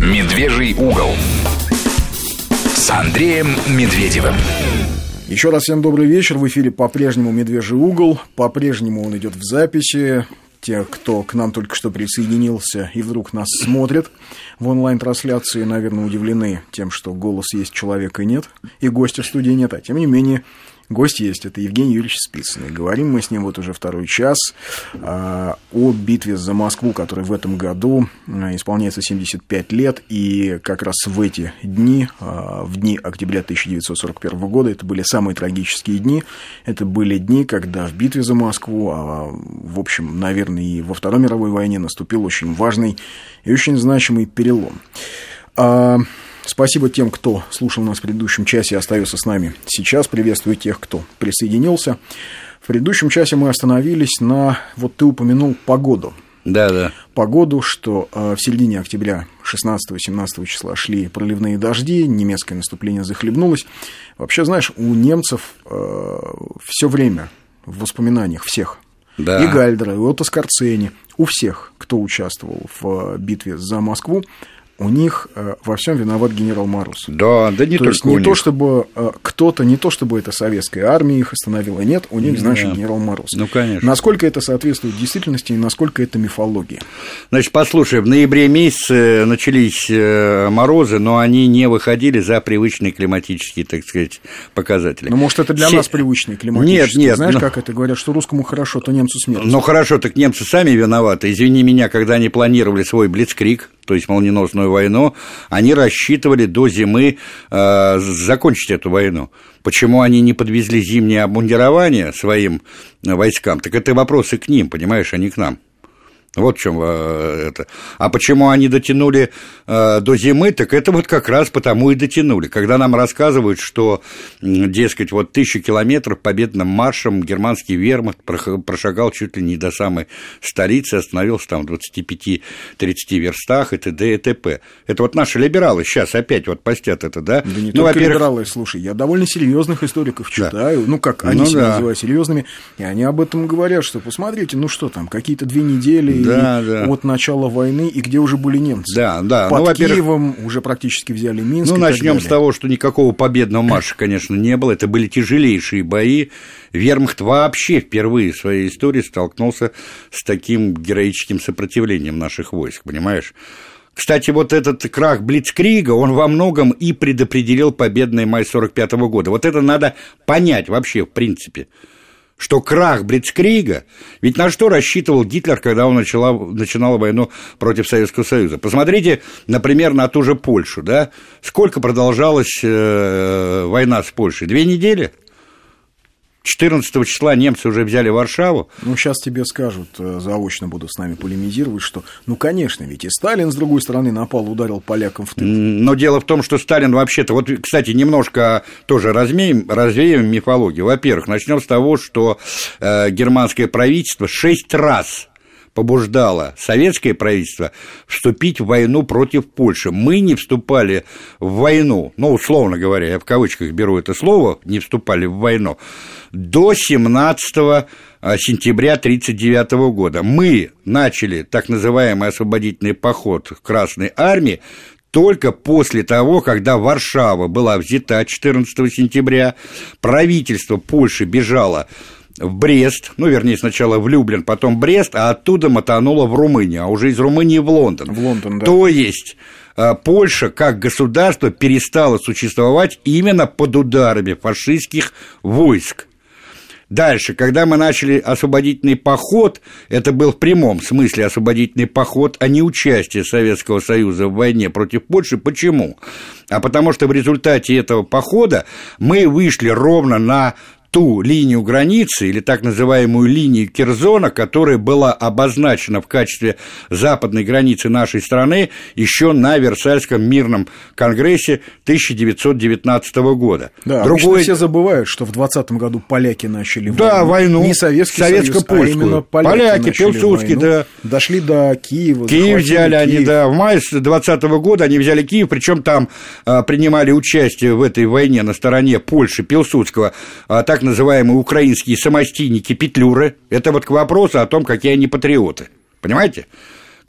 Медвежий угол с Андреем Медведевым. Еще раз всем добрый вечер. В эфире по-прежнему «Медвежий угол». По-прежнему он идет в записи. Те, кто к нам только что присоединился и вдруг нас смотрит в онлайн-трансляции, наверное, удивлены тем, что голос есть, человека нет, и гостя в студии нет. А тем не менее, Гость есть, это Евгений Юрьевич Спицын. Говорим мы с ним вот уже второй час э, о битве за Москву, которой в этом году э, исполняется 75 лет. И как раз в эти дни, э, в дни октября 1941 года, это были самые трагические дни. Это были дни, когда в битве за Москву, а, в общем, наверное, и во Второй мировой войне наступил очень важный и очень значимый перелом. Спасибо тем, кто слушал нас в предыдущем часе и остается с нами сейчас. Приветствую тех, кто присоединился. В предыдущем часе мы остановились на... Вот ты упомянул погоду. Да, да. Погоду, что э, в середине октября 16-17 числа шли проливные дожди, немецкое наступление захлебнулось. Вообще, знаешь, у немцев э, все время в воспоминаниях всех да. и Гальдера, и Отто Скорцени, у всех, кто участвовал в битве за Москву, у них э, во всем виноват генерал Мороз. Да, да не то только есть не то, чтобы э, кто-то, не то, чтобы это советская армия их остановила, нет, у них, значит, да. генерал Мороз. Ну, конечно. Насколько это соответствует действительности и насколько это мифология? Значит, послушай, в ноябре месяце начались э, морозы, но они не выходили за привычные климатические, так сказать, показатели. Ну, может, это для Все... нас привычные климатические? Нет, нет. Знаешь, но... как это говорят, что русскому хорошо, то немцу смерть. Ну, хорошо, так немцы сами виноваты. Извини меня, когда они планировали свой блицкрик, то есть молниеносную войну, они рассчитывали до зимы э, закончить эту войну. Почему они не подвезли зимнее обмундирование своим войскам, так это вопросы к ним, понимаешь, а не к нам. Вот в чем э, это. А почему они дотянули э, до зимы, так это вот как раз потому и дотянули. Когда нам рассказывают, что, дескать, вот тысячу километров победным маршем германский вермахт прошагал чуть ли не до самой столицы, остановился там в 25-30 верстах и т.д. и т.п. Это вот наши либералы сейчас опять вот постят это, да? Да не ну, только либералы, слушай, я довольно серьезных историков читаю, да. ну, как они ну, себя да. называют серьезными, и они об этом говорят, что посмотрите, ну что там, какие-то две недели да, да. от начала войны, и где уже были немцы. Да, да. Под ну, Киевом уже практически взяли Минск. Ну, начнем с того, что никакого победного марша, конечно, не было. Это были тяжелейшие бои. Вермахт вообще впервые в своей истории столкнулся с таким героическим сопротивлением наших войск, понимаешь? Кстати, вот этот крах Блицкрига, он во многом и предопределил победный май 45 года. Вот это надо понять вообще, в принципе что крах Блицкрига, ведь на что рассчитывал Гитлер, когда он начала, начинал войну против Советского Союза? Посмотрите, например, на ту же Польшу, да? Сколько продолжалась э, война с Польшей? Две недели? 14 числа немцы уже взяли Варшаву. Ну, сейчас тебе скажут, э, заочно будут с нами полемизировать, что, ну, конечно, ведь и Сталин, с другой стороны, напал, ударил полякам в тыл. Но дело в том, что Сталин вообще-то, вот, кстати, немножко тоже развеем, развеем мифологию. Во-первых, начнем с того, что э, германское правительство шесть раз побуждало советское правительство вступить в войну против Польши. Мы не вступали в войну, ну, условно говоря, я в кавычках беру это слово, не вступали в войну, до 17 а, сентября 1939 года. Мы начали так называемый освободительный поход Красной Армии только после того, когда Варшава была взята 14 сентября, правительство Польши бежало в Брест, ну, вернее, сначала в Люблин, потом Брест, а оттуда мотануло в Румынию, а уже из Румынии в Лондон. В Лондон, да. То есть а, Польша как государство перестала существовать именно под ударами фашистских войск. Дальше, когда мы начали освободительный поход, это был в прямом смысле освободительный поход, а не участие Советского Союза в войне против Польши. Почему? А потому что в результате этого похода мы вышли ровно на ту линию границы, или так называемую линию Кирзона, которая была обозначена в качестве западной границы нашей страны еще на Версальском мирном конгрессе 1919 года. Да, Другое... все забывают, что в 20 году поляки начали да, войну. Не Советский Союз, а именно поляки, поляки Пилсудский, да. Дошли до Киева. Киев взяли Киев. они, да. В мае 20 года они взяли Киев, причем там а, принимали участие в этой войне на стороне Польши, Пилсудского, а, так так называемые украинские самостийники Петлюры. Это вот к вопросу о том, какие они патриоты. Понимаете?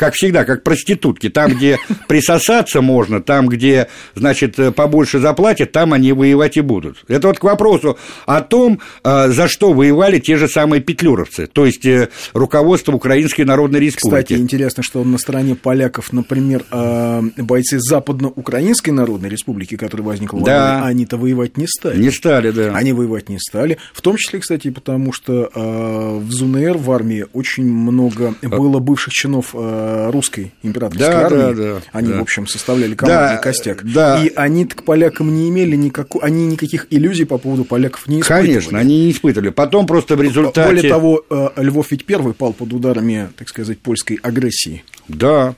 Как всегда, как проститутки. Там, где присосаться можно, там, где, значит, побольше заплатят, там они воевать и будут. Это вот к вопросу о том, э, за что воевали те же самые петлюровцы, то есть э, руководство Украинской Народной Республики. Кстати, интересно, что на стороне поляков, например, э, бойцы Западно-Украинской Народной Республики, которая возникла да. они-то воевать не стали. Не стали, да. Они воевать не стали. В том числе, кстати, потому что в ЗУНР в армии очень много было бывших чинов русской императорской да, армии. Да, да, они, да. в общем, составляли командный да, костяк. Да. И они к полякам не имели никакой, они никаких иллюзий по поводу поляков не испытывали. Конечно, они не испытывали. Потом просто в результате... Более того, э, Львов ведь первый пал под ударами, так сказать, польской агрессии. Да.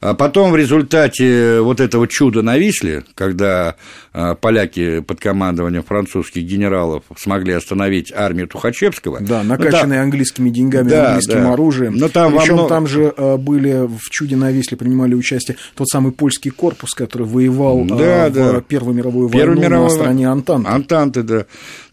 А потом в результате вот этого чуда на Висле, когда а, поляки под командованием французских генералов смогли остановить армию Тухачевского. Да, накачанные ну, английскими деньгами, да, английским да. оружием. Но там Причем мно... там же а, были в чуде на Висле принимали участие тот самый польский корпус, который воевал да, в да. Первую мировую Первую войну мировую... на стороне Антанты. Антанты, да.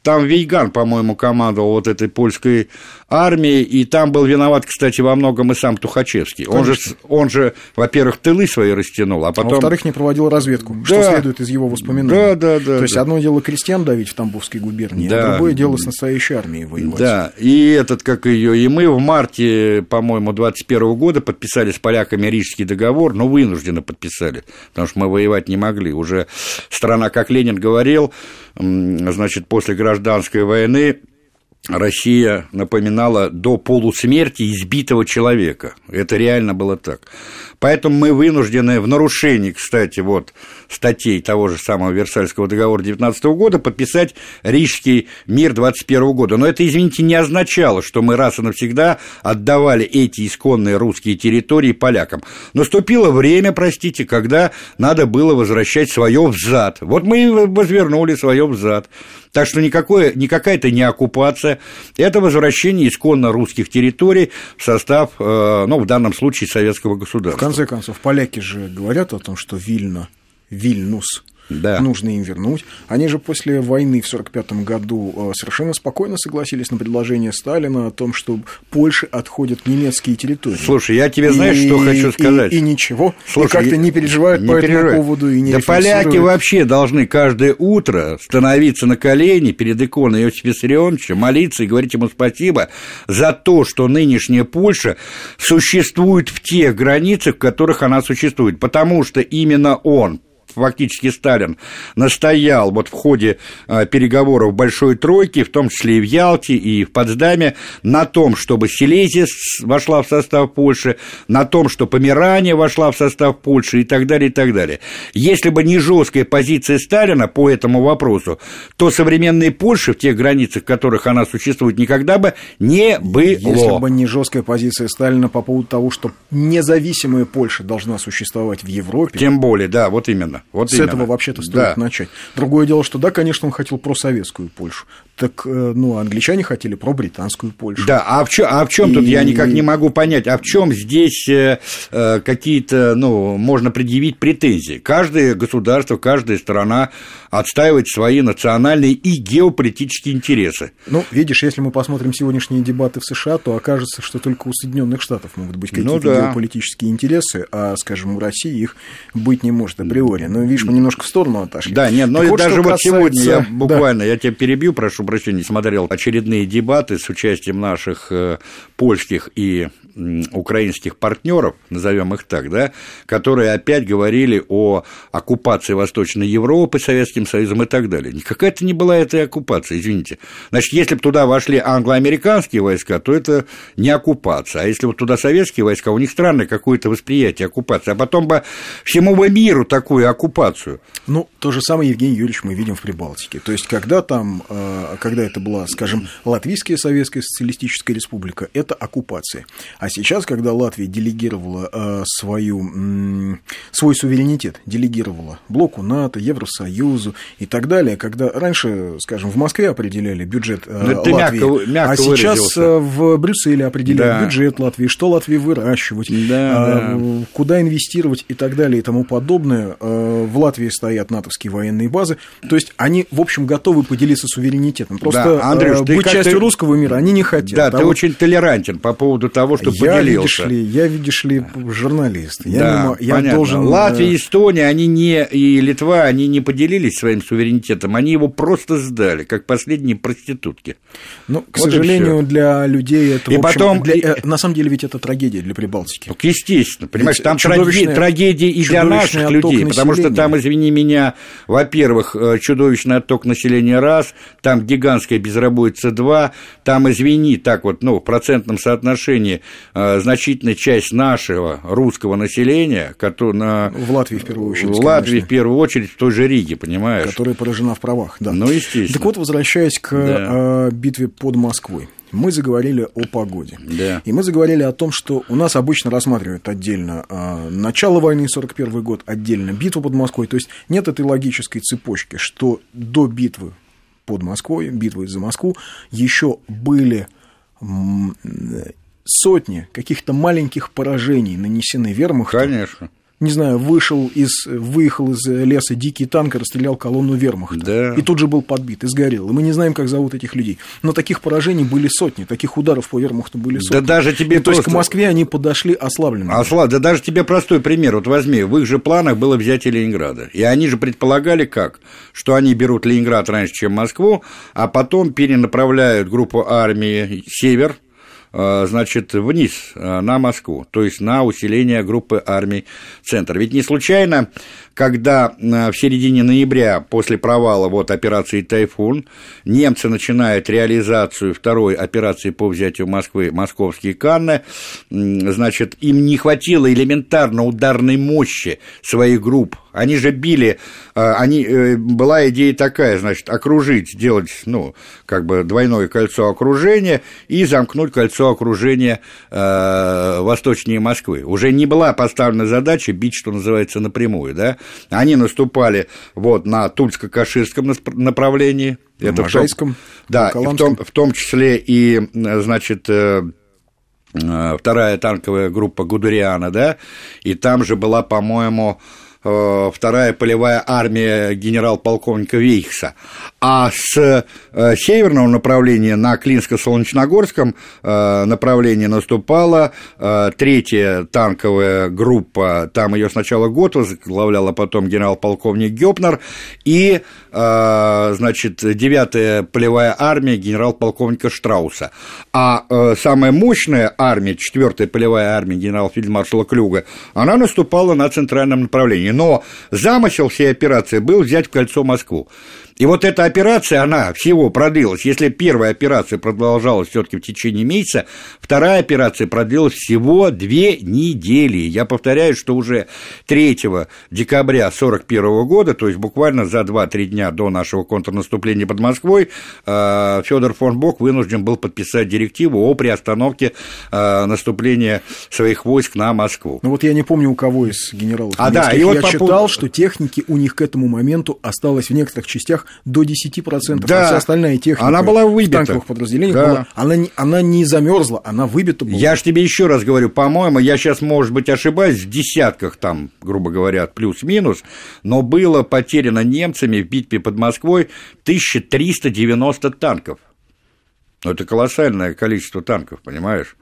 Там Вейган, по-моему, командовал вот этой польской армией, и там был виноват, кстати, во многом и сам Тухачевский. Он же, он же, во-первых, тылы свои растянул, а потом... А во-вторых, не проводил разведку, да, что следует из его воспоминаний. Да, да, да. То есть, да. одно дело крестьян давить в Тамбовской губернии, а да, а другое дело с настоящей армией воевать. Да, и этот, как ее, и мы в марте, по-моему, 21 года подписали с поляками Рижский договор, но вынужденно подписали, потому что мы воевать не могли. Уже страна, как Ленин говорил, значит, после гражданской войны Россия напоминала до полусмерти избитого человека. Это реально было так. Поэтому мы вынуждены в нарушении, кстати, вот статей того же самого Версальского договора 19 года подписать Рижский мир 21 года. Но это, извините, не означало, что мы раз и навсегда отдавали эти исконные русские территории полякам. Наступило время, простите, когда надо было возвращать свое взад. Вот мы и возвернули свое взад. Так что никакое, никакая это не оккупация, это возвращение исконно русских территорий в состав, э, ну, в данном случае, советского государства. Конце концов, поляки же говорят о том, что Вильно, Вильнюс – да. нужно им вернуть. Они же после войны в 1945 году э, совершенно спокойно согласились на предложение Сталина о том, что Польше отходят немецкие территории. Слушай, я тебе знаешь, и, что хочу сказать? И, и ничего, Слушай, и как-то не переживают не по переживай. этому поводу и не Да поляки вообще должны каждое утро становиться на колени перед иконой Иосифа Виссарионовича, молиться и говорить ему спасибо за то, что нынешняя Польша существует в тех границах, в которых она существует, потому что именно он, фактически Сталин настоял вот в ходе а, переговоров Большой Тройки, в том числе и в Ялте, и в Потсдаме, на том, чтобы Силезия вошла в состав Польши, на том, что Померания вошла в состав Польши и так далее, и так далее. Если бы не жесткая позиция Сталина по этому вопросу, то современной Польши, в тех границах, в которых она существует, никогда бы не было. Если бы не жесткая позиция Сталина по поводу того, что независимая Польша должна существовать в Европе. Тем более, да, вот именно. Вот С именно. этого вообще-то стоит да. начать. Другое дело, что да, конечно, он хотел просоветскую Польшу. Так, э, ну, англичане хотели про британскую Польшу. Да, а в чем, а в чем и... тут я никак не могу понять, а в чем здесь э, э, какие-то, ну, можно предъявить претензии? Каждое государство, каждая страна отстаивает свои национальные и геополитические интересы. Ну, видишь, если мы посмотрим сегодняшние дебаты в США, то окажется, что только у Соединенных Штатов могут быть ну какие-то ну, да. геополитические интересы, а, скажем, у России их быть не может априори. Но, видишь, мы немножко в сторону отошли. Да, нет, но вот даже вот касается... сегодня я буквально, да. я тебя перебью, прошу прощения, смотрел очередные дебаты с участием наших э, польских и украинских партнеров, назовем их так, да, которые опять говорили о оккупации Восточной Европы Советским Союзом и так далее. Никакая это не была эта оккупация, извините. Значит, если бы туда вошли англо-американские войска, то это не оккупация. А если вот туда советские войска, у них странное какое-то восприятие оккупации. А потом бы всему бы миру такую оккупацию. Ну, то же самое, Евгений Юрьевич, мы видим в Прибалтике. То есть, когда там, э, когда это была, скажем, Латвийская Советская Социалистическая Республика, это оккупация. А а сейчас, когда Латвия делегировала э, свою, свой суверенитет, делегировала блоку НАТО, Евросоюзу и так далее, когда раньше, скажем, в Москве определяли бюджет э, ну, Латвии, мягко, мягко а сейчас выразился. Э, в Брюсселе определяют да. бюджет Латвии, что Латвии выращивать, да, да. куда инвестировать и так далее и тому подобное. В Латвии стоят натовские военные базы, то есть они, в общем, готовы поделиться суверенитетом. Просто да, Андрюш, быть частью русского мира они не хотят. Да, а ты очень толерантен по поводу того, что я, видишь ли, я, видишь ли, журналист. Я, да, не, я должен... Э, Латвия и Эстония, они не, и Литва, они не поделились своим суверенитетом, они его просто сдали, как последние проститутки. Ну, к вот сожалению, для людей это, и общем, потом... для, э, на самом деле, ведь это трагедия для Прибалтики. Ну, естественно, понимаешь, там трагедия, трагедия и для наших людей, потому что там, извини меня, во-первых, э, чудовищный отток населения раз, там гигантская безработица два, там, извини, так вот, ну, в процентном соотношении э, значительная часть нашего русского населения, который на... В Латвии в первую очередь. В Латвии конечно. в первую очередь, в той же Риге, понимаешь? Которая поражена в правах, да. Ну, естественно. Так вот, возвращаясь к да. битве под Москвой мы заговорили о погоде. Да. И мы заговорили о том, что у нас обычно рассматривают отдельно э, начало войны, 41 год, отдельно битву под Москвой. То есть нет этой логической цепочки, что до битвы под Москвой, битвы за Москву, еще были сотни каких-то маленьких поражений нанесены вермахту. Конечно не знаю, вышел из, выехал из леса дикий танк и расстрелял колонну вермахта. Да. И тут же был подбит, и сгорел. И мы не знаем, как зовут этих людей. Но таких поражений были сотни, таких ударов по вермахту были сотни. Да даже тебе и, просто... То есть к Москве они подошли ослабленными. Ослаб... Да даже тебе простой пример. Вот возьми, в их же планах было взятие Ленинграда. И они же предполагали как? Что они берут Ленинград раньше, чем Москву, а потом перенаправляют группу армии «Север», значит, вниз, э, на Москву, то есть на усиление группы армий «Центр». Ведь не случайно, когда э, в середине ноября, после провала вот операции «Тайфун», немцы начинают реализацию второй операции по взятию Москвы, московские Канны, значит, им не хватило элементарно ударной мощи своих групп они же били, э, они, э, была идея такая, значит, окружить, сделать, ну, как бы двойное кольцо окружения и замкнуть кольцо окружения э, восточнее Москвы. Уже не была поставлена задача бить, что называется, напрямую, да. Они наступали вот на Тульско-Каширском направлении. Это Можайском, в том, да, в том, в том числе и, значит, вторая танковая группа Гудериана, да, и там же была, по-моему, Э, вторая полевая армия генерал-полковника Вейхса. А с э, северного направления на Клинско-Солнечногорском э, направлении наступала третья танковая группа, там ее сначала год возглавлял, а потом генерал-полковник Гёпнер, и, значит, девятая полевая армия генерал-полковника Штрауса. А самая мощная армия, четвертая полевая армия генерал-фельдмаршала Клюга, она наступала на центральном направлении но замысел всей операции был взять в кольцо Москву. И вот эта операция, она всего продлилась. Если первая операция продолжалась все-таки в течение месяца, вторая операция продлилась всего две недели. Я повторяю, что уже 3 декабря 1941 года, то есть буквально за 2-3 дня до нашего контрнаступления под Москвой, э, Федор фон Бок вынужден был подписать директиву о приостановке э, наступления своих войск на Москву. Ну вот я не помню, у кого из генералов. А, да, и вот я по читал, что техники у них к этому моменту осталось в некоторых частях до 10%, да. а вся остальная техника она была выбита. в танковых подразделениях да. была, она, не, она не замерзла, она выбита была. Я же тебе еще раз говорю, по-моему, я сейчас, может быть, ошибаюсь, в десятках там, грубо говоря, плюс-минус, но было потеряно немцами в битве под Москвой 1390 танков. Ну, это колоссальное количество танков, понимаешь?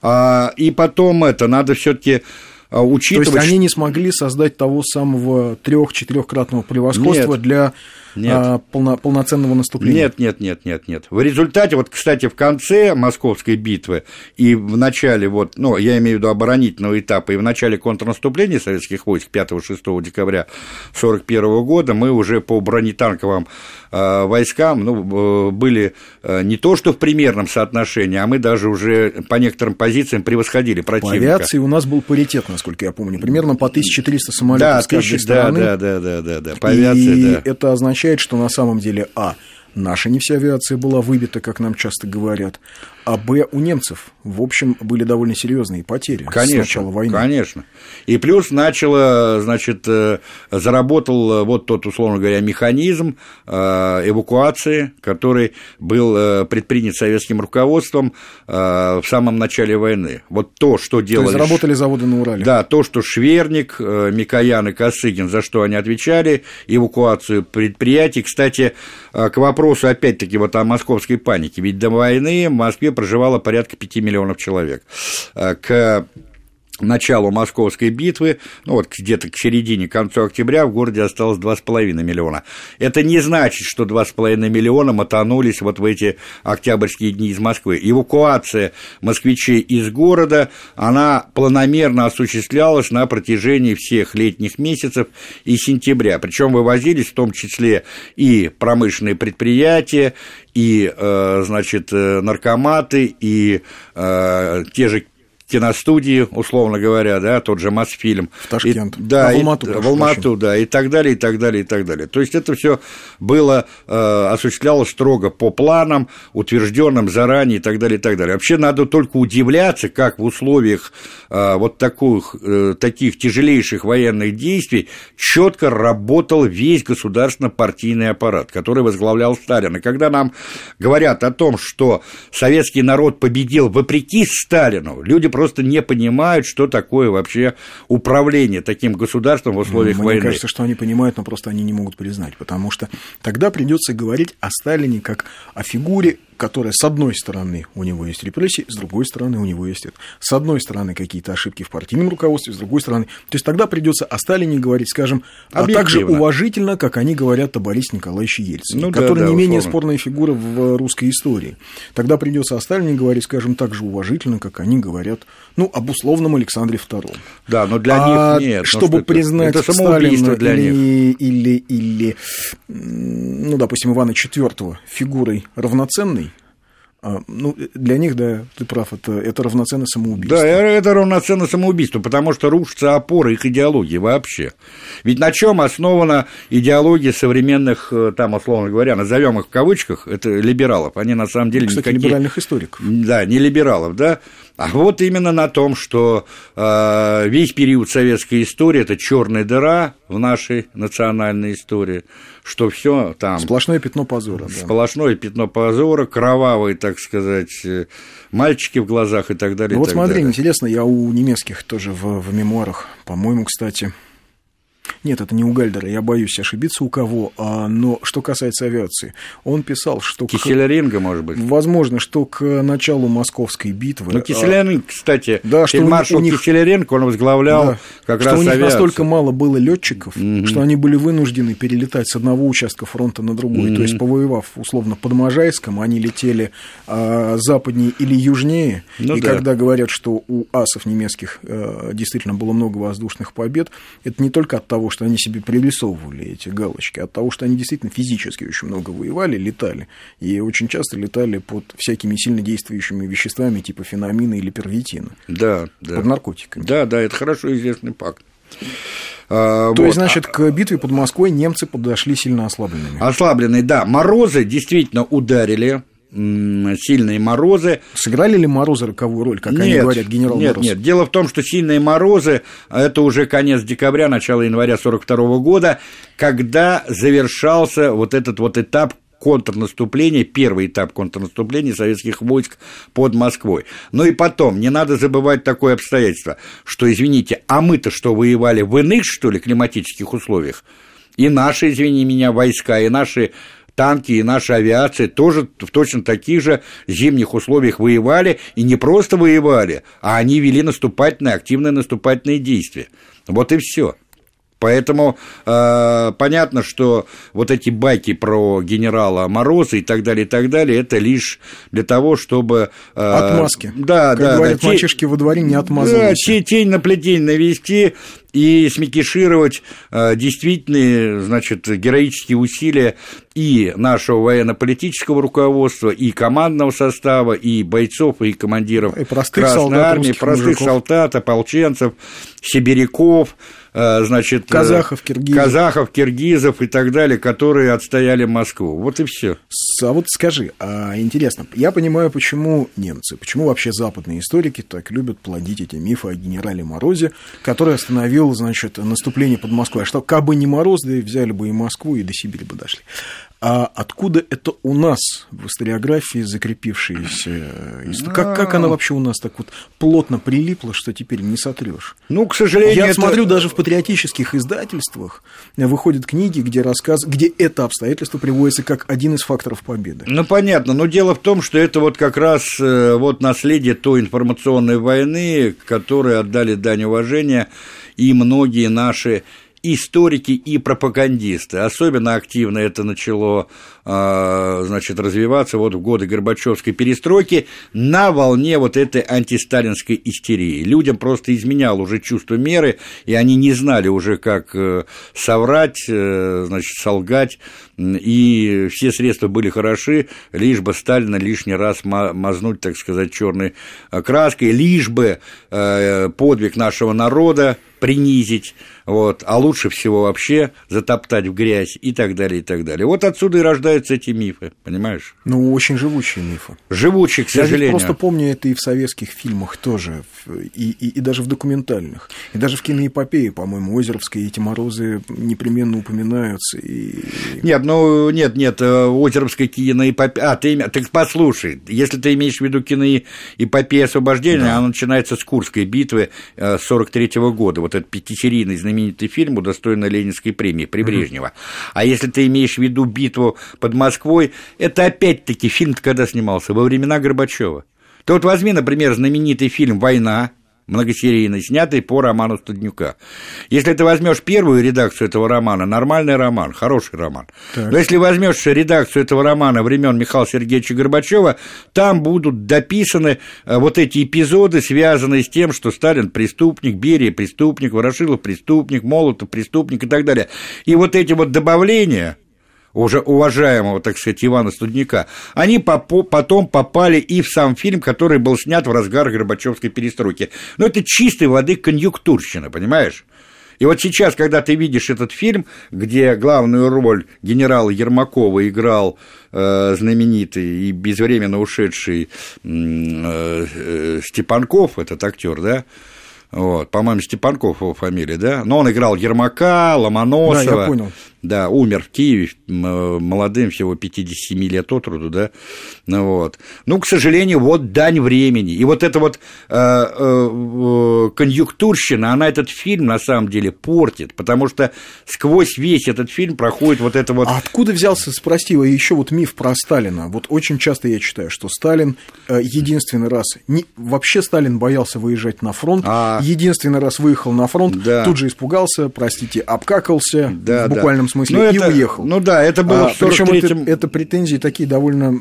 А, и потом это, надо все-таки учитывать... То есть они не смогли создать того самого трех-четырехкратного превосходства Нет. для нет. А, полно, полноценного наступления. Нет, нет, нет, нет, нет. В результате, вот, кстати, в конце Московской битвы и в начале, вот, ну, я имею в виду оборонительного этапа, и в начале контрнаступления советских войск 5-6 декабря 1941 года мы уже по бронетанковым э, войскам, ну, были э, не то что в примерном соотношении, а мы даже уже по некоторым позициям превосходили противника. По авиации у нас был паритет, насколько я помню, примерно по 1300 самолетов да, с каждой 1000, стороны. Да, да, да, да, да, по авиации, и да. это означает, что на самом деле, а, наша не вся авиация была выбита, как нам часто говорят, а Б у немцев, в общем, были довольно серьезные потери конечно, с начала войны. Конечно. И плюс начало, значит, э, заработал э, вот тот, условно говоря, механизм э, эвакуации, который был предпринят советским руководством в самом начале войны. Вот то, что делали... То есть заработали заводы на Урале. Да, то, что Шверник, Микоян и Косыгин, за что они отвечали, эвакуацию предприятий. Кстати, к вопросу, опять-таки, вот о московской панике. Ведь до войны в Москве проживало порядка 5 миллионов человек. К началу Московской битвы, ну вот где-то к середине, к концу октября в городе осталось 2,5 миллиона. Это не значит, что 2,5 миллиона мотанулись вот в эти октябрьские дни из Москвы. Эвакуация москвичей из города, она планомерно осуществлялась на протяжении всех летних месяцев и сентября. Причем вывозились в том числе и промышленные предприятия, и, э, значит, э, наркоматы, и э, те же киностудии, условно говоря, да, тот же Мосфильм. В Ташкент. И, да, в Алмату, и, в Алмату, да, и так далее, и так далее, и так далее. То есть это все было, э, осуществлялось строго по планам, утвержденным заранее, и так далее, и так далее. Вообще надо только удивляться, как в условиях э, вот таких, э, таких тяжелейших военных действий четко работал весь государственно-партийный аппарат, который возглавлял Сталин. И когда нам говорят о том, что советский народ победил вопреки Сталину, люди просто не понимают, что такое вообще управление таким государством в условиях Мне войны. Мне кажется, что они понимают, но просто они не могут признать, потому что тогда придется говорить о Сталине как о фигуре которая, с одной стороны, у него есть репрессии, с другой стороны, у него есть это. С одной стороны, какие-то ошибки в партийном руководстве, с другой стороны. То есть тогда придется о Сталине говорить, скажем, а также уважительно, как они говорят о Борисе Николаевиче Ельцине, ну, который да, да, не менее спорная фигура в русской истории. Тогда придется о Сталине говорить, скажем, так же уважительно, как они говорят, ну, об условном Александре II. Да, но для а них нет. Чтобы что признать это Сталина для или, них. или, или, ну, допустим, Ивана IV фигурой равноценной, ну, для них, да, ты прав, это, это равноценно самоубийству. Да, это равноценно самоубийству, потому что рушится опора их идеологии вообще. Ведь на чем основана идеология современных, э, там, условно говоря, назовем их в кавычках, это либералов. Они на самом деле Кстати, никакие... либеральных историков. Да, не либералов, да. А вот именно на том, что э, весь период советской истории это черная дыра в нашей национальной истории, что все там сплошное пятно позора, сплошное да. пятно позора, кровавые, так сказать, э, мальчики в глазах и так далее. Ну вот смотри, далее. интересно, я у немецких тоже в, в мемуарах, по-моему, кстати, нет, это не у Гальдера, я боюсь ошибиться у кого, а, но что касается авиации, он писал, что... Киселеринга, может быть? Возможно, что к началу московской битвы... Ну, а, кстати, да, что маршал них, Киселеринг, он возглавлял да, как что раз у них авиацию. настолько мало было летчиков, угу. что они были вынуждены перелетать с одного участка фронта на другой. Угу. То есть, повоевав условно под Можайском, они летели а, западнее или южнее, ну, и да. когда говорят, что у асов немецких а, действительно было много воздушных побед, это не только от того, что они себе пририсовывали эти галочки, от того, что они действительно физически очень много воевали, летали, и очень часто летали под всякими сильно действующими веществами типа феномина или первитина. Да, да. Под наркотиками. Да, да, это хорошо известный факт. А, То вот. есть, значит, к битве под Москвой немцы подошли сильно ослабленными. Ослабленные, да. Морозы действительно ударили сильные морозы. Сыграли ли морозы роковую роль, как нет, они говорят, генерал Нет, Мороз? нет. Дело в том, что сильные морозы – это уже конец декабря, начало января 1942 года, когда завершался вот этот вот этап контрнаступления, первый этап контрнаступления советских войск под Москвой. Но и потом, не надо забывать такое обстоятельство, что, извините, а мы-то что, воевали в иных, что ли, климатических условиях? И наши, извини меня, войска, и наши танки и наша авиация тоже в точно таких же зимних условиях воевали, и не просто воевали, а они вели наступательные, активные наступательные действия. Вот и все. Поэтому э, понятно, что вот эти байки про генерала Мороза и так далее, и так далее, это лишь для того, чтобы... Э, Отмазки. Да, как да. говорят да, мальчишки во дворе не отмазываются. Да, тень на плетень навести и смекишировать э, действительные, значит, героические усилия и нашего военно-политического руководства, и командного состава, и бойцов, и командиров и простых Красной солдат, Армии, простых мужиков. солдат, ополченцев, сибиряков, значит, э, казахов, киргизов. казахов, киргизов и так далее, которые отстояли Москву. Вот и все. А вот скажи, а интересно, я понимаю, почему немцы, почему вообще западные историки так любят плодить эти мифы о генерале Морозе, который остановил, значит, наступление под Москвой. А что, как бы не Мороз, да и взяли бы и Москву, и до Сибири бы дошли. А откуда это у нас в историографии закрепившаяся? Как, как она вообще у нас так вот плотно прилипла, что теперь не сотрешь? Ну, к сожалению, Я это... смотрю, даже в патриотических издательствах выходят книги, где рассказ, где это обстоятельство приводится как один из факторов победы. Ну, понятно, но дело в том, что это вот как раз э, вот наследие той информационной войны, которой отдали дань уважения и многие наши историки и пропагандисты. Особенно активно это начало а, значит, развиваться вот в годы Горбачевской перестройки на волне вот этой антисталинской истерии. Людям просто изменял уже чувство меры, и они не знали уже, как э, соврать, э, значит, солгать, и все средства были хороши, лишь бы Сталина лишний раз мазнуть, так сказать, черной краской, лишь бы э, подвиг нашего народа принизить, вот, а лучше всего вообще затоптать в грязь и так далее, и так далее. Вот отсюда и рождаются эти мифы, понимаешь? Ну, очень живучие мифы. Живучие, к сожалению. Я просто помню это и в советских фильмах тоже, и, и, и даже в документальных, и даже в киноэпопее, по-моему, Озеровская и эти морозы непременно упоминаются. И... Нет, ну, нет, нет, э, Озеровская киноэпопея, а, ты, так послушай, если ты имеешь в виду киноэпопея освобождения, да. она начинается с Курской битвы 43 -го года, вот этот пятисерийный знаменитый фильм, удостоенный Ленинской премии при Брежнева. А если ты имеешь в виду битву под Москвой, это опять-таки фильм когда снимался? Во времена Горбачева. Ты вот возьми, например, знаменитый фильм «Война», многосерийный, снятый по роману Студнюка. Если ты возьмешь первую редакцию этого романа, нормальный роман, хороший роман. Так. Но если возьмешь редакцию этого романа времен Михаила Сергеевича Горбачева, там будут дописаны э, вот эти эпизоды, связанные с тем, что Сталин преступник, Берия преступник, Ворошилов преступник, Молотов преступник и так далее. И вот эти вот добавления уже уважаемого, так сказать, Ивана Студника, они потом попали и в сам фильм, который был снят в разгар Горбачевской перестройки. Но это чистой воды конъюнктурщина, понимаешь? И вот сейчас, когда ты видишь этот фильм, где главную роль генерала Ермакова играл э, знаменитый и безвременно ушедший э, э, Степанков, этот актер, да, вот, по-моему, Степанков его фамилия, да? Но он играл Ермака, Ломоносова. Да, я понял. Да, умер в Киеве молодым, всего 57 лет от роду, да. Ну, вот. ну, к сожалению, вот дань времени. И вот эта вот э, э, конъюнктурщина, она этот фильм на самом деле портит, потому что сквозь весь этот фильм проходит вот это вот... А откуда взялся, спроси, еще вот миф про Сталина? Вот очень часто я читаю, что Сталин э, единственный раз... Не, вообще Сталин боялся выезжать на фронт, а... единственный раз выехал на фронт, да. тут же испугался, простите, обкакался да, в буквальном да смысле, ну, и это, уехал. Ну да, это было а, в Причем это, это претензии такие довольно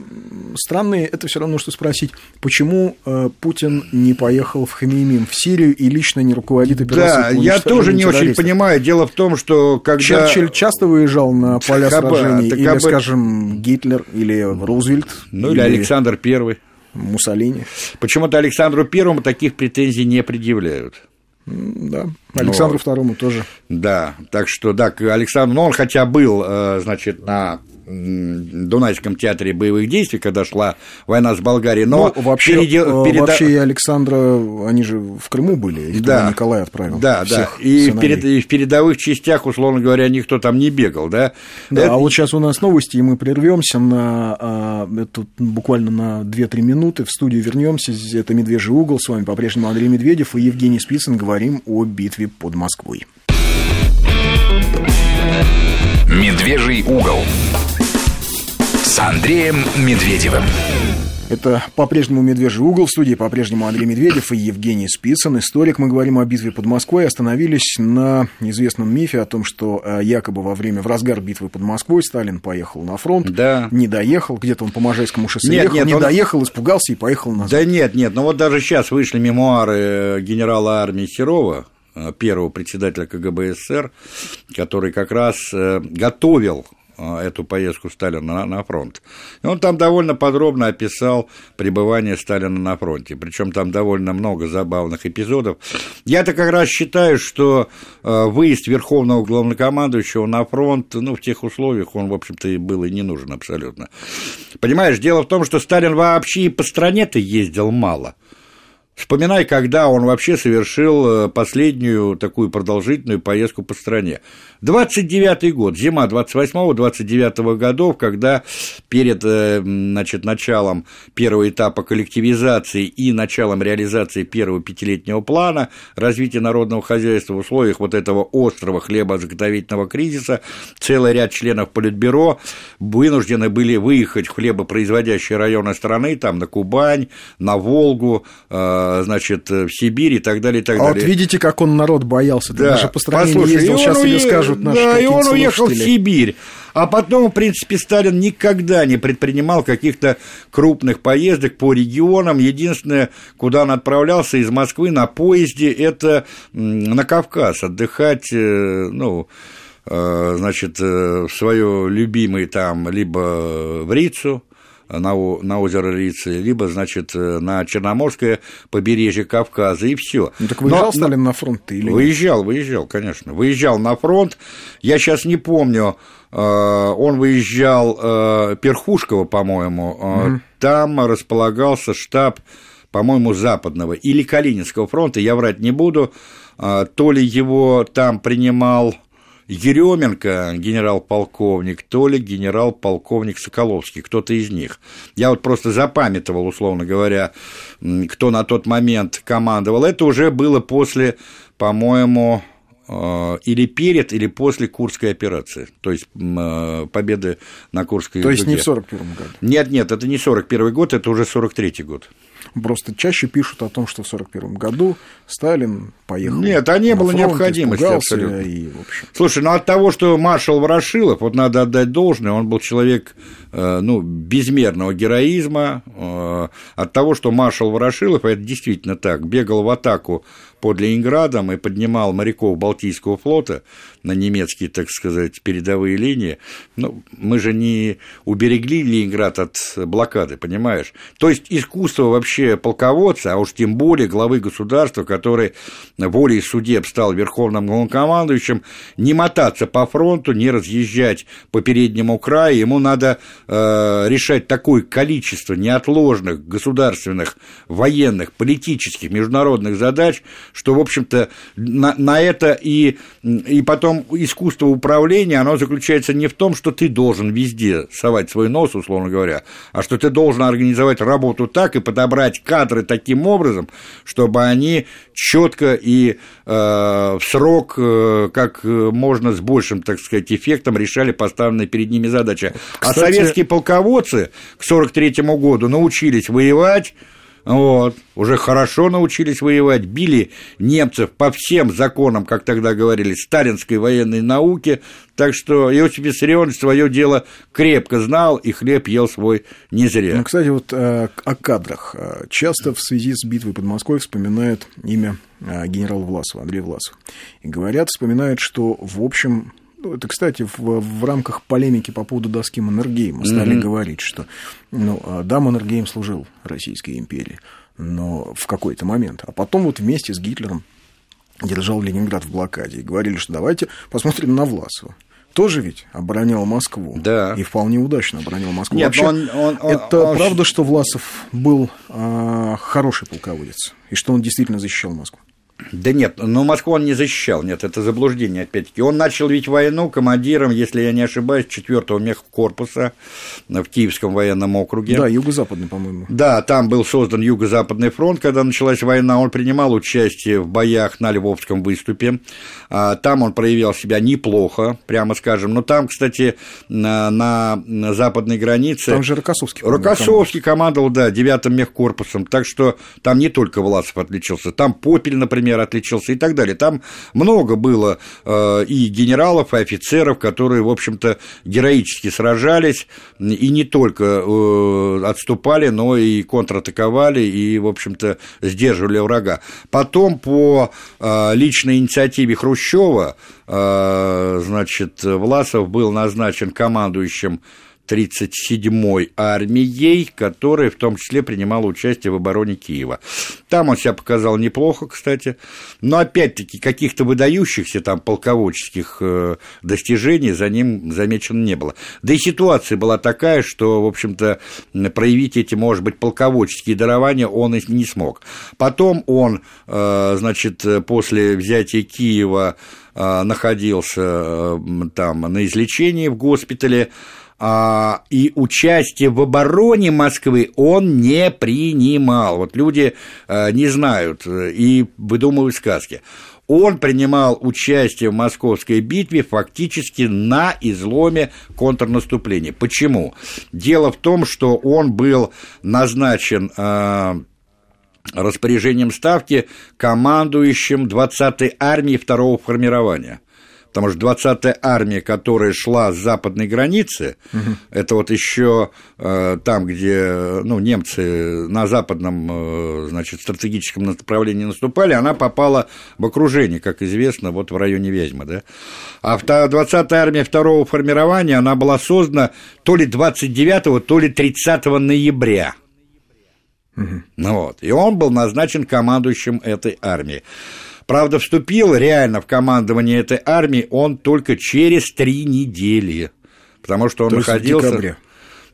странные. Это все равно, что спросить, почему э, Путин не поехал в Хамимим, в Сирию, и лично не руководит операцией Да, я тоже не очень понимаю. Дело в том, что когда... Черчилль часто выезжал на поля Хаба, сражений, или, об... скажем, Гитлер, или Рузвельт. Ну, или, или Александр Первый. Муссолини. Почему-то Александру Первому таких претензий не предъявляют. Да, Александру Второму тоже. Да, так что, да, Александр, ну, он хотя был, э, значит, на Дунайском театре боевых действий, когда шла война с Болгарией, но ну, вообще, переди... Э, переда... вообще и Александра, они же в Крыму были, их да, Николай отправил. Да, да, и в, перед... и в передовых частях, условно говоря, никто там не бегал, да. Да, Это... а вот сейчас у нас новости, и мы прервемся на а, это, буквально на 2-3 минуты, в студию вернемся, это «Медвежий угол», с вами по-прежнему Андрей Медведев и Евгений Спицын, говорим о битве под Москвой. «Медвежий угол» с Андреем Медведевым. Это по-прежнему «Медвежий угол» в студии, по-прежнему Андрей Медведев и Евгений Спицын. Историк. Мы говорим о битве под Москвой. Остановились на известном мифе о том, что э, якобы во время, в разгар битвы под Москвой Сталин поехал на фронт, да. не доехал, где-то он по Можайскому шоссе нет, ехал, нет, не он... доехал, испугался и поехал назад. Да нет, нет, но вот даже сейчас вышли мемуары э, генерала армии Серова, первого председателя КГБ СССР, который как раз готовил а, эту поездку Сталина на, на фронт. И он там довольно подробно описал пребывание Сталина на фронте, причем там довольно много забавных эпизодов. Я-то как раз считаю, что э, выезд Верховного Главнокомандующего на фронт, ну, в тех условиях он, в общем-то, и был и не нужен абсолютно. Понимаешь, дело в том, что Сталин вообще и по стране-то ездил мало. Вспоминай, когда он вообще совершил э, последнюю такую продолжительную поездку по стране. 29-й год, зима 28-29 годов, когда перед э, значит, началом первого этапа коллективизации и началом реализации первого пятилетнего плана развития народного хозяйства в условиях вот этого острого хлебозаготовительного кризиса целый ряд членов Политбюро вынуждены были выехать в хлебопроизводящие районы страны, там на Кубань, на Волгу, э, значит, в Сибирь и так далее, и так а далее. вот видите, как он народ боялся, да. даже по стране Послушай, ездил, сейчас уе... тебе скажут наши Да, и он уехал в. Сибирь. А потом, в принципе, Сталин никогда не предпринимал каких-то крупных поездок по регионам. Единственное, куда он отправлялся из Москвы на поезде, это на Кавказ отдыхать, э, ну, э, значит, э, в свое любимый там либо в Рицу, на, на озеро Лицы, либо, значит, на Черноморское побережье Кавказа, и все. Ну, так выезжал но, Сталин на фронт или Выезжал, выезжал, конечно. Выезжал на фронт. Я сейчас не помню, он выезжал Перхушково, по-моему, угу. там располагался штаб, по-моему, Западного или Калининского фронта, я врать не буду, то ли его там принимал Еременко, генерал-полковник, то ли генерал-полковник Соколовский, кто-то из них. Я вот просто запамятовал, условно говоря, кто на тот момент командовал. Это уже было после, по-моему, или перед, или после Курской операции, то есть победы на Курской То есть не в 41 году? Нет, нет, это не 41 год, это уже 43 год. Просто чаще пишут о том, что в 1941 году Сталин поехал. Нет, а не было фронт, необходимости абсолютно. И, в общем... Слушай, ну от того, что маршал Ворошилов, вот надо отдать должное, он был человек ну, безмерного героизма, от того, что маршал Ворошилов, это действительно так, бегал в атаку под Ленинградом и поднимал моряков Балтийского флота на немецкие, так сказать, передовые линии, ну, мы же не уберегли Ленинград от блокады, понимаешь? То есть искусство вообще полководца, а уж тем более главы государства, который волей судеб стал верховным главнокомандующим, не мотаться по фронту, не разъезжать по переднему краю, ему надо э, решать такое количество неотложных государственных, военных, политических, международных задач, что, в общем-то, на, на это и, и потом искусство управления, оно заключается не в том, что ты должен везде совать свой нос, условно говоря, а что ты должен организовать работу так и подобрать кадры таким образом, чтобы они четко и э, в срок, э, как можно с большим, так сказать, эффектом решали поставленные перед ними задачи. А Кстати... А советские полководцы к 1943 году научились воевать, вот, уже хорошо научились воевать, били немцев по всем законам, как тогда говорили, сталинской военной науки, так что Иосиф Виссарионович свое дело крепко знал, и хлеб ел свой не зря. Ну, кстати, вот э, о кадрах. Часто в связи с битвой под Москвой вспоминают имя э, генерала Власова, Андрея Власова. И говорят, вспоминают, что, в общем, ну, это, кстати, в, в рамках полемики по поводу доски Маннергейма стали mm-hmm. говорить, что, ну, да, Маннергейм служил Российской империи, но в какой-то момент. А потом вот вместе с Гитлером держал Ленинград в блокаде. И говорили, что давайте посмотрим на Власова тоже ведь оборонял Москву. Да. И вполне удачно оборонял Москву. Нет, Вообще, он, он, он, это он... правда, что Власов был э, хороший полководец, и что он действительно защищал Москву? Да нет, но Москву он не защищал, нет, это заблуждение, опять-таки. Он начал ведь войну командиром, если я не ошибаюсь, 4-го мехкорпуса в Киевском военном округе. Да, юго-западный, по-моему. Да, там был создан Юго-Западный фронт, когда началась война, он принимал участие в боях на Львовском выступе, а, там он проявил себя неплохо, прямо скажем, но там, кстати, на, на западной границе... Там же Рокоссовский. Рокоссовский командовал, да, 9-м мехкорпусом, так что там не только Власов отличился, там Попель, например, отличился и так далее. Там много было э, и генералов, и офицеров, которые, в общем-то, героически сражались и не только э, отступали, но и контратаковали и, в общем-то, сдерживали врага. Потом по э, личной инициативе Хрущева, значит, Власов был назначен командующим 37-й армией, которая в том числе принимала участие в обороне Киева. Там он себя показал неплохо, кстати, но опять-таки каких-то выдающихся там полководческих э, достижений за ним замечено не было. Да и ситуация была такая, что, в общем-то, проявить эти, может быть, полководческие дарования он и не смог. Потом он, э, значит, после взятия Киева э, находился там на излечении в госпитале, и участие в обороне Москвы он не принимал. Вот люди а, не знают э, и выдумывают сказки. Он принимал участие в московской битве фактически на изломе контрнаступления. Почему? Дело в том, что он был назначен а, распоряжением Ставки командующим 20-й армией второго формирования потому что 20-я армия, которая шла с западной границы, угу. это вот еще э, там, где ну, немцы на западном э, значит, стратегическом направлении наступали, она попала в окружение, как известно, вот в районе Вязьмы. Да? А 20-я армия второго формирования, она была создана то ли 29, то ли 30 ноября. Угу. Ну вот. И он был назначен командующим этой армией. Правда, вступил реально в командование этой армии он только через три недели, потому что он То находился...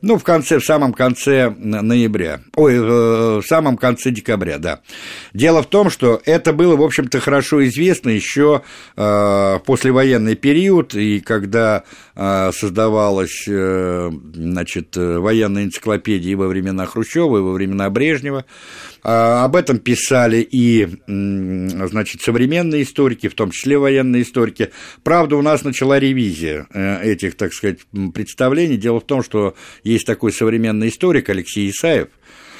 Ну, в конце, в самом конце ноября. Ой, в самом конце декабря, да. Дело в том, что это было, в общем-то, хорошо известно еще э, в послевоенный период, и когда э, создавалась, э, значит, военная энциклопедия во времена Хрущева, и во времена Брежнева, а, об этом писали и, значит, современные историки, в том числе военные историки. Правда, у нас начала ревизия э, этих, так сказать, представлений. Дело в том, что есть такой современный историк Алексей Исаев,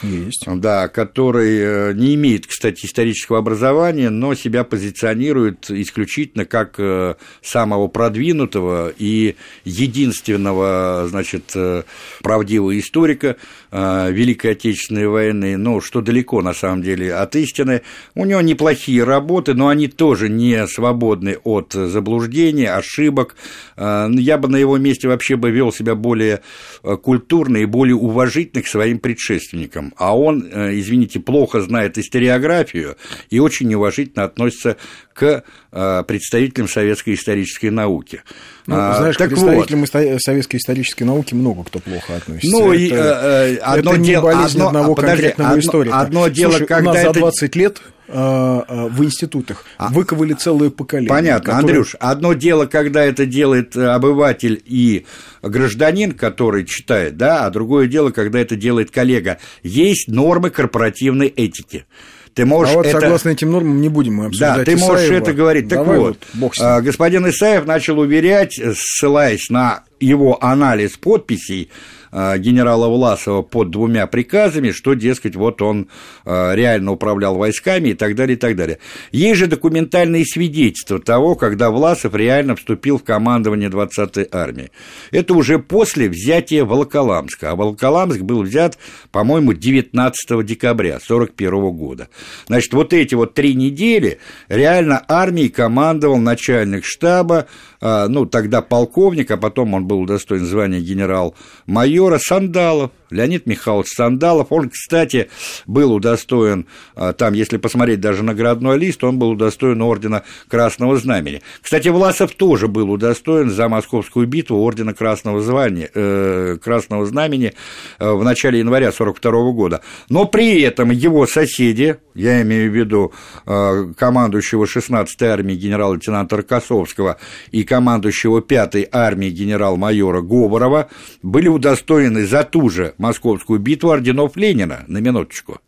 есть. Да, который э, не имеет, кстати, исторического образования, но себя позиционирует исключительно как э, самого продвинутого и единственного, значит, э, правдивого историка Великой Отечественной войны, ну, что далеко, на самом деле, от истины. У него неплохие работы, но они тоже не свободны от заблуждений, ошибок. Я бы на его месте вообще бы вел себя более культурно и более уважительно к своим предшественникам а он, э, извините, плохо знает историографию и очень неуважительно относится к э, представителям советской исторической науки. Ну, а, знаешь, так к представителям вот. советской исторической науки много кто плохо относится. Ну, это, и, э, одно это дело, не болезнь одно, одного подожди, конкретного одно, историка. Одно дело, Слушай, когда у нас это... за 20 лет в институтах а, выковали целые поколения. Понятно, которые... Андрюш, одно дело, когда это делает обыватель и гражданин, который читает, да, а другое дело, когда это делает коллега. Есть нормы корпоративной этики. Ты можешь а вот это... согласно этим нормам не будем мы обсуждать Да, ты Исаева. можешь это говорить. Так Давай вот, вот а, господин Исаев начал уверять, ссылаясь на его анализ подписей, Э, генерала Власова под двумя приказами, что, дескать, вот он э, реально управлял войсками и так далее, и так далее. Есть же документальные свидетельства того, когда Власов реально вступил в командование 20-й армии. Это уже после взятия Волоколамска, а Волоколамск был взят, по-моему, 19 декабря 1941 года. Значит, вот эти вот три недели реально армией командовал начальник штаба, э, ну, тогда полковник, а потом он был удостоен звания генерал-майора Сандалов, Леонид Михайлович Сандалов. Он, кстати, был удостоен, а, там, если посмотреть даже наградной лист, он был удостоен ордена Красного Знамени. Кстати, Власов тоже был удостоен за Московскую битву ордена Красного, звания, э, Красного Знамени э, в начале января 1942 года. Но при этом его соседи, я имею в виду э, командующего 16-й армии генерала-лейтенанта Рокоссовского и командующего 5-й армии генерал-майора Говорова, были удостоены за ту же московскую битву орденов Ленина, на минуточку.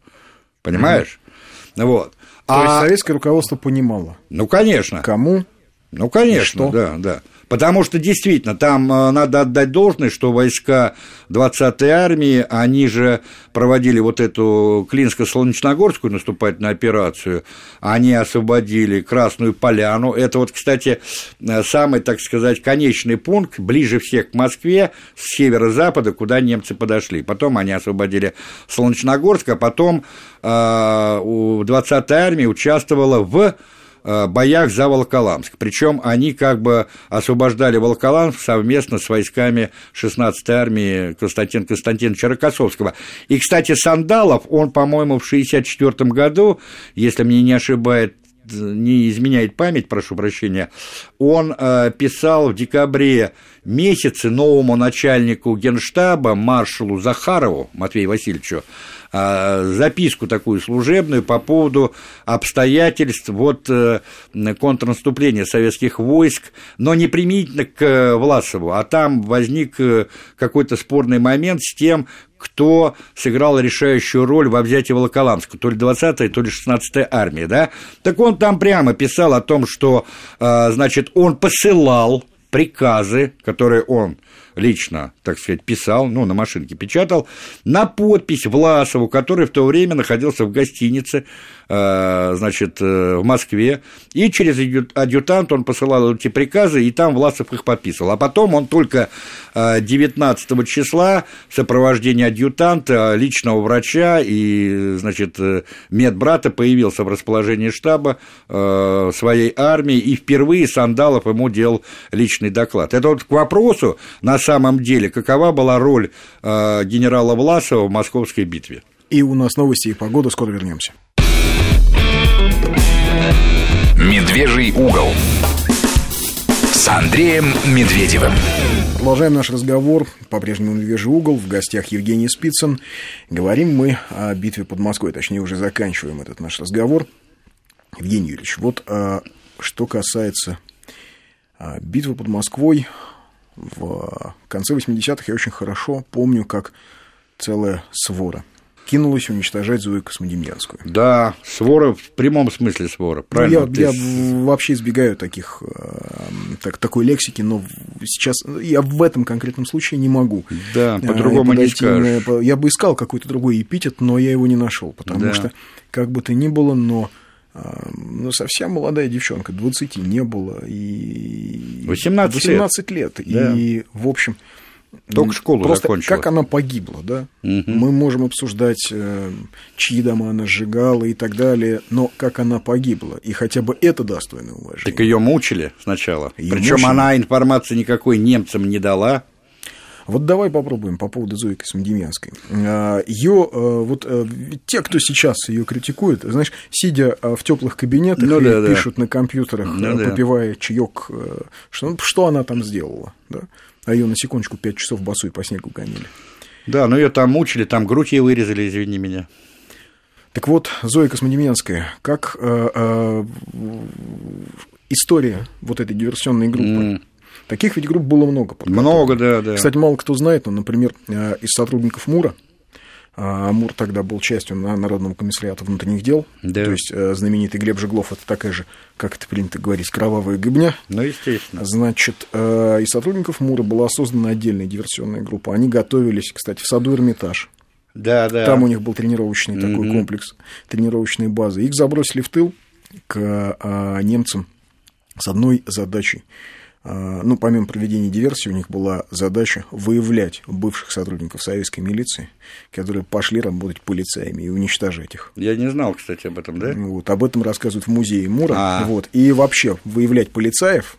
Понимаешь? Mm-hmm. Вот. То а... есть советское руководство понимало. Ну, конечно. Кому? Ну, конечно, да, да. Потому что действительно там э, надо отдать должное, что войска 20-й армии, они же проводили вот эту Клинско-Солнечногорскую наступательную операцию, они освободили Красную Поляну. Это вот, кстати, э, самый, так сказать, конечный пункт, ближе всех к Москве, с северо-запада, куда немцы подошли. Потом они освободили Солнечногорск, а потом э, 20-я армия участвовала в э, боях за Волоколамск. Причем они как бы освобождали Волоколамск совместно с войсками 16-й армии Константина Константиновича Рокоссовского. И, кстати, Сандалов, он, по-моему, в 1964 году, если мне не ошибает не изменяет память, прошу прощения, он э, писал в декабре месяце новому начальнику генштаба, маршалу Захарову Матвею Васильевичу, э, записку такую служебную по поводу обстоятельств вот, э, контрнаступления советских войск, но не применительно к Власову, а там возник э, какой-то спорный момент с тем, кто сыграл решающую роль во взятии Волоколамска, то ли 20-я, то ли 16-я армия, да? Так он там прямо писал о том, что, значит, он посылал приказы, которые он лично, так сказать, писал, ну, на машинке печатал, на подпись Власову, который в то время находился в гостинице, значит, э, в Москве, и через адъютант он посылал эти приказы, и там Власов их подписывал. А потом он только 19 э, числа в сопровождении адъютанта, личного врача и, значит, медбрата появился в расположении штаба своей армии, и впервые Сандалов ему делал личный доклад. Это вот к вопросу, на самом деле, какова была роль э, генерала Власова в Московской битве. И у нас новости и погода, скоро вернемся. Медвежий угол с Андреем Медведевым. Продолжаем наш разговор. По-прежнему «Медвежий угол». В гостях Евгений Спицын. Говорим мы о битве под Москвой. Точнее, уже заканчиваем этот наш разговор. Евгений Юрьевич, вот а, что касается а, битвы под Москвой, в конце 80-х я очень хорошо помню, как целая свора кинулась уничтожать Зою Космодемьянскую. Да, свора в прямом смысле свора, ну, правильно? Ну, я, я вообще избегаю таких, э, так, такой лексики, но сейчас я в этом конкретном случае не могу. Да, э, по-другому не скажешь. Я бы искал какой-то другой эпитет, но я его не нашел, потому да. что, как бы то ни было, но ну, совсем молодая девчонка, 20 не было, и 18, 18 лет. лет. Да. И, в общем, только школу Просто закончила. как она погибла, да? Угу. Мы можем обсуждать, э, чьи дома она сжигала и так далее, но как она погибла, и хотя бы это достойно уважения. Так ее мучили сначала. Причем она информации никакой немцам не дала. Вот давай попробуем по поводу Зои Космодемьянской. А, ее, а, вот э, те, кто сейчас ее критикует, знаешь, сидя а, в теплых кабинетах ну, да, пишут да. на компьютерах, ну, попивая да. чаек, э, что, что она там сделала, да? А ее на секундочку 5 часов босой по снегу гонили. Да, но ее там мучили, там грудь ей вырезали, извини меня. Так вот, Зоя Космодемьянская, как э, э, история вот этой диверсионной группы, mm. Таких ведь групп было много. Много, да, да. Кстати, мало кто знает, но, например, э, из сотрудников МУРа, а МУР тогда был частью Народного комиссариата внутренних дел. Да. То есть э, знаменитый Глеб Жеглов это такая же, как это принято говорить, кровавая гыбня. Ну, естественно. Значит, э, из сотрудников МУРа была создана отдельная диверсионная группа. Они готовились, кстати, в саду Эрмитаж. Да, да. Там у них был тренировочный mm-hmm. такой комплекс, тренировочные базы. Их забросили в тыл к немцам с одной задачей а, ну, помимо проведения диверсии, у них была задача выявлять бывших сотрудников советской милиции, которые пошли работать полицаями и уничтожать их. Я не знал, кстати, об этом, да? Вот, об этом рассказывают в музее Мура. А. Вот, и вообще выявлять полицаев,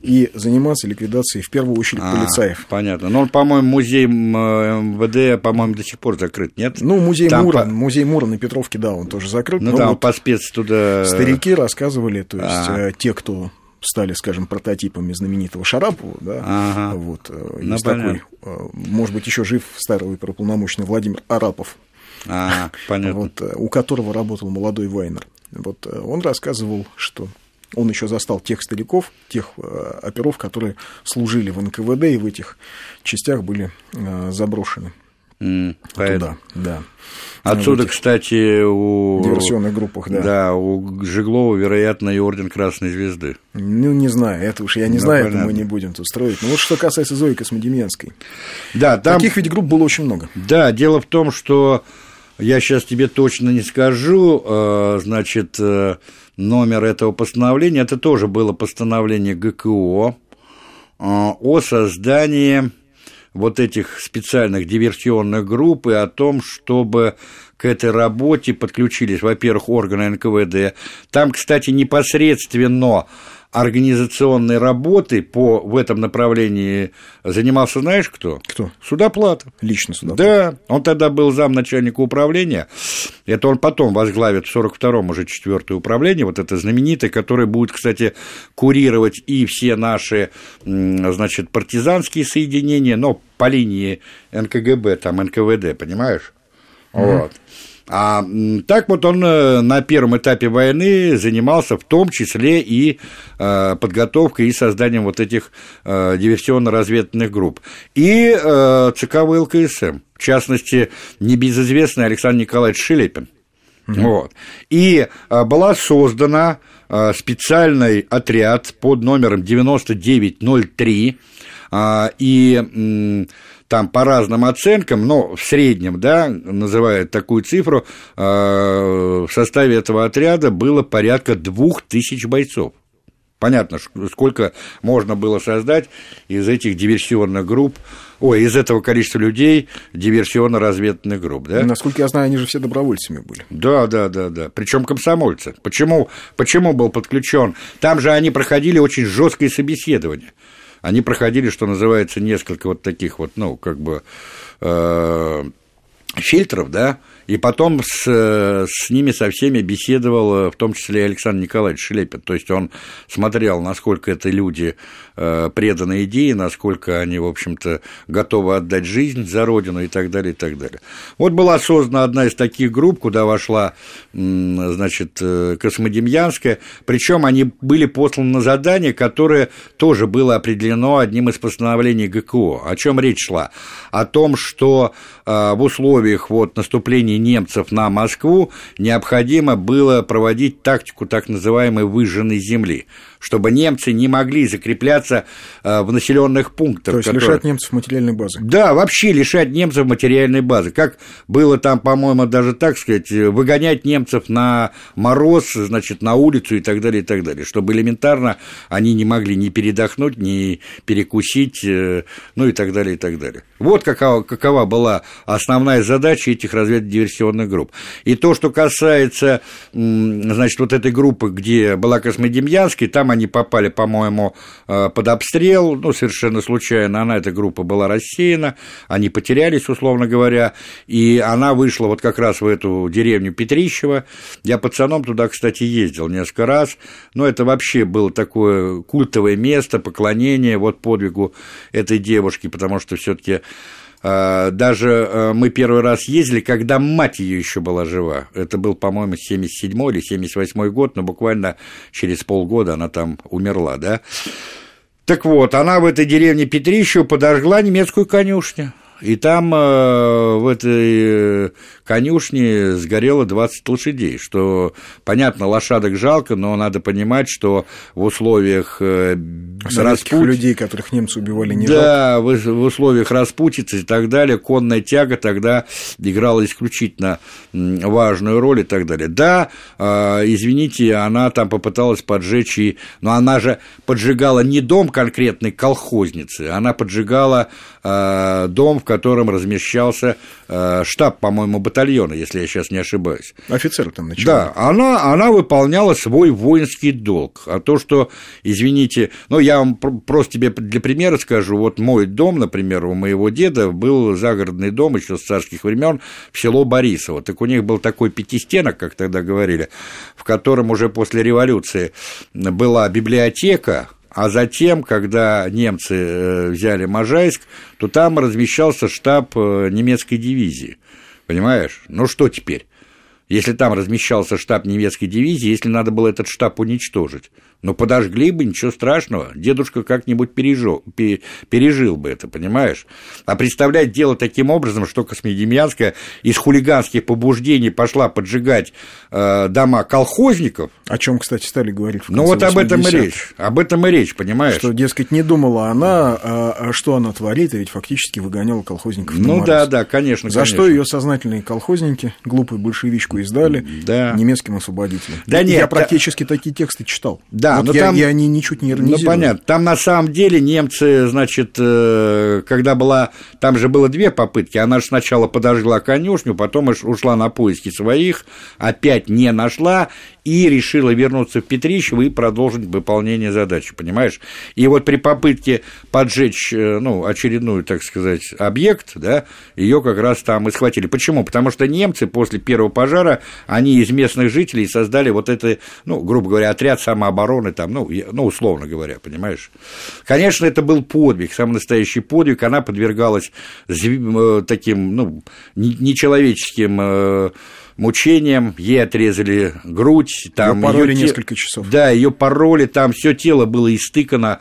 и заниматься ликвидацией в первую очередь а, полицаев. Понятно. Но, по-моему, музей МВД, по-моему, до сих пор закрыт, нет? Ну, музей там Мура, по... музей Мура на Петровке, да, он тоже закрыт. Ну, там вот по спец туда... Старики рассказывали, то есть а. те, кто стали, скажем, прототипами знаменитого Шарапова, да, ага. вот, э, ну, есть такой, э, может быть, еще жив старый оперуполномоченный Владимир Арапов, а, понятно. Вот, э, у которого работал молодой Вайнер. Вот он рассказывал, что он еще застал тех стариков, тех оперов, которые служили в НКВД и в этих частях были заброшены. Туда, да. Отсюда, кстати, у... Диверсионных группах, да. Да, у Жиглова, вероятно, и Орден Красной Звезды. Ну, не знаю, это уж я не ну, знаю, понятно. это мы не будем тут строить. Но вот что касается Зои Космодемьянской. Да, там... Таких ведь групп было очень много. Да, дело в том, что я сейчас тебе точно не скажу, э, значит, э, номер этого постановления. Это тоже было постановление ГКО э, о создании вот этих специальных диверсионных групп и о том, чтобы к этой работе подключились, во-первых, органы НКВД. Там, кстати, непосредственно организационной работы по, в этом направлении занимался, знаешь кто? Кто? Судоплатов. Лично Судоплатов. Да, он тогда был замначальника управления, это он потом возглавит в 42-м уже 4 управление, вот это знаменитое, которое будет, кстати, курировать и все наши, значит, партизанские соединения, но по линии НКГБ, там НКВД, понимаешь? Mm-hmm. Вот. А так вот он э, на первом этапе войны занимался в том числе и э, подготовкой и созданием вот этих э, диверсионно-разведывательных групп. И ЦК ВЛКСМ, в частности, небезызвестный Александр Николаевич Шелепин. Вот. И была создана специальный отряд под номером 9903, и там по разным оценкам, но в среднем, да, называют такую цифру, в составе этого отряда было порядка двух тысяч бойцов. Понятно, сколько можно было создать из этих диверсионных групп, ой, из этого количества людей диверсионно-разведывательных групп, да? Насколько я знаю, они же все добровольцами были. Да, да, да, да. Причем комсомольцы. Почему, почему был подключен? Там же они проходили очень жесткое собеседование они проходили, что называется, несколько вот таких вот, ну, как бы э, фильтров, да, и потом с, с ними со всеми беседовал, в том числе и Александр Николаевич Шлепин. То есть он смотрел, насколько это люди э, преданы идее, насколько они, в общем-то, готовы отдать жизнь за родину и так далее, и так далее. Вот была создана одна из таких групп, куда вошла, значит, э, Космодемьянская, причем они были посланы на задание, которое тоже было определено одним из постановлений ГКО. О чем речь шла? О том, что э, в условиях вот, наступления немцев на Москву необходимо было проводить тактику так называемой выжженной земли чтобы немцы не могли закрепляться э, в населенных пунктах. То есть которые... лишать немцев материальной базы. Да, вообще лишать немцев материальной базы. Как было там, по-моему, даже так сказать, выгонять немцев на мороз, значит, на улицу и так далее, и так далее, чтобы элементарно они не могли ни передохнуть, ни перекусить, э, ну и так далее, и так далее. Вот какова, какова была основная задача этих разведывательно-диверсионных групп. И то, что касается, значит, вот этой группы, где была Космодемьянский, там они попали, по-моему, э, под обстрел, ну, совершенно случайно, она, эта группа была рассеяна, они потерялись, условно говоря, и она вышла вот как раз в эту деревню Петрищево. Я пацаном туда, кстати, ездил несколько раз, но это вообще было такое культовое место, поклонение вот подвигу этой девушки, потому что все таки даже э, мы первый раз ездили, когда мать ее еще была жива. Это был, по-моему, 77 или 78 год, но буквально через полгода она там умерла, да. Так вот, она в этой деревне Петрищу подожгла немецкую конюшню. И там э, в этой конюшне сгорело 20 лошадей, что, понятно, лошадок жалко, но надо понимать, что в условиях э, распут... людей, которых немцы убивали, не Да, в, в условиях распутицы и так далее, конная тяга тогда играла исключительно важную роль и так далее. Да, э, извините, она там попыталась поджечь и... Но она же поджигала не дом конкретной колхозницы, она поджигала э, дом, в котором размещался штаб, по-моему, батальона, если я сейчас не ошибаюсь. Офицер там начал. Да, она, она выполняла свой воинский долг. А то, что, извините, ну, я вам просто тебе для примера скажу, вот мой дом, например, у моего деда был загородный дом еще с царских времен в село Борисово. Так у них был такой пятистенок, как тогда говорили, в котором уже после революции была библиотека, а затем, когда немцы э, взяли Можайск, то там размещался штаб э, немецкой дивизии. Понимаешь? Ну что теперь? Если там размещался штаб немецкой дивизии, если надо было этот штаб уничтожить, но подожгли бы, ничего страшного. Дедушка как-нибудь пережил, пережил бы это, понимаешь? А представлять дело таким образом, что Космодемьянская из хулиганских побуждений пошла поджигать э, дома колхозников. О чем, кстати, стали говорить в конце Ну вот об этом и речь. Об этом и речь, понимаешь? Что, дескать, не думала она, а, а что она творит, и ведь фактически выгоняла колхозников Ну да, да, конечно. За конечно. что ее сознательные колхозники, глупую большевичку издали да. немецким освободителям. Да нет, я практически да... такие тексты читал. Да, вот но я, там... я они ничуть не иронизирую. Ну, понятно. Там на самом деле немцы, значит, э, когда была... Там же было две попытки. Она же сначала подожгла конюшню, потом ушла на поиски своих, опять не нашла и решила вернуться в Петрищево и продолжить выполнение задачи, понимаешь? И вот при попытке поджечь, э, ну, очередную, так сказать, объект, да, ее как раз там и схватили. Почему? Потому что немцы после первого пожара, они из местных жителей создали вот это, ну, грубо говоря, отряд самообороны, там, ну, ну условно говоря, понимаешь? Конечно, это был подвиг, самый настоящий подвиг, она подвергалась э, таким, ну, нечеловеческим э, мучениям, ей отрезали грудь, там ее пароли её несколько часов. Да, ее пароли, там все тело было истыкано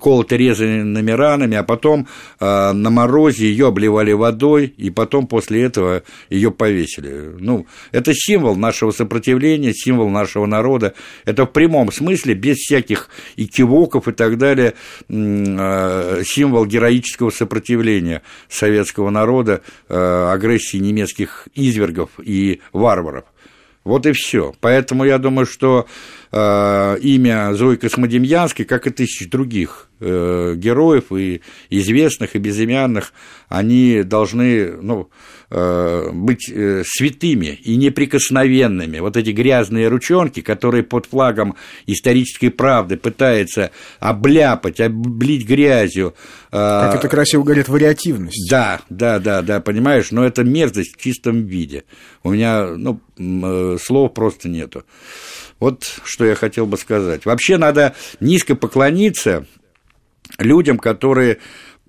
колото резанными ранами, а потом э, на морозе ее обливали водой, и потом после этого ее повесили. Ну, это символ нашего сопротивления, символ нашего народа. Это в прямом смысле, без всяких и кивоков и так далее, э, символ героического сопротивления советского народа э, агрессии немецких извергов и варваров. Вот и все. Поэтому я думаю, что э, имя Зои Космодемьянской, как и тысяч других э, героев, и известных, и безымянных, они должны ну, быть э, святыми и неприкосновенными. Вот эти грязные ручонки, которые под флагом исторической правды пытаются обляпать, облить грязью. Э, как это красиво говорит, вариативность. Да, да, да, да, понимаешь, но это мерзость в чистом виде. У меня ну, э, слов просто нету. Вот что я хотел бы сказать. Вообще надо низко поклониться людям, которые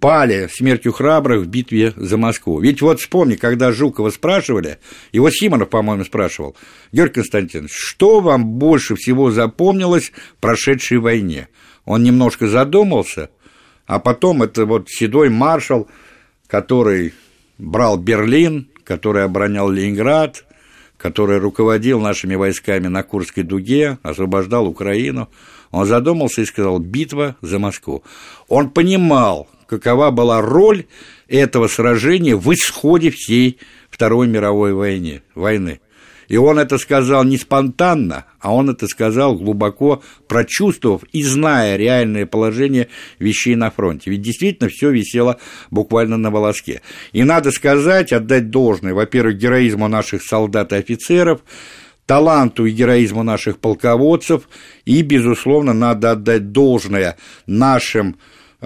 пали смертью храбрых в битве за Москву. Ведь вот вспомни, когда Жукова спрашивали, его Симонов, по-моему, спрашивал, Георгий Константинович, что вам больше всего запомнилось в прошедшей войне? Он немножко задумался, а потом это вот седой маршал, который брал Берлин, который оборонял Ленинград, который руководил нашими войсками на Курской дуге, освобождал Украину, он задумался и сказал «битва за Москву». Он понимал, какова была роль этого сражения в исходе всей Второй мировой войны. войны. И он это сказал не спонтанно, а он это сказал глубоко прочувствовав и зная реальное положение вещей на фронте. Ведь действительно все висело буквально на волоске. И надо сказать, отдать должное, во-первых, героизму наших солдат и офицеров, таланту и героизму наших полководцев, и, безусловно, надо отдать должное нашим,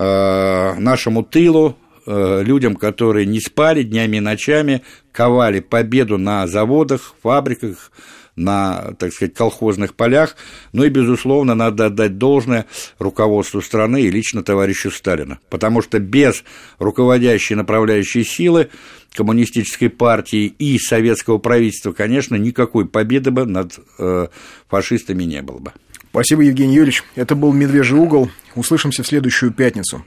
нашему тылу, Э, людям, которые не спали днями и ночами, ковали победу на заводах, фабриках, на, так сказать, колхозных полях. Ну и, безусловно, надо отдать должное руководству страны и лично товарищу Сталина. Потому что без руководящей направляющей силы коммунистической партии и советского правительства, конечно, никакой победы бы над э, фашистами не было бы. Спасибо, Евгений Юрьевич. Это был «Медвежий угол». Услышимся в следующую пятницу.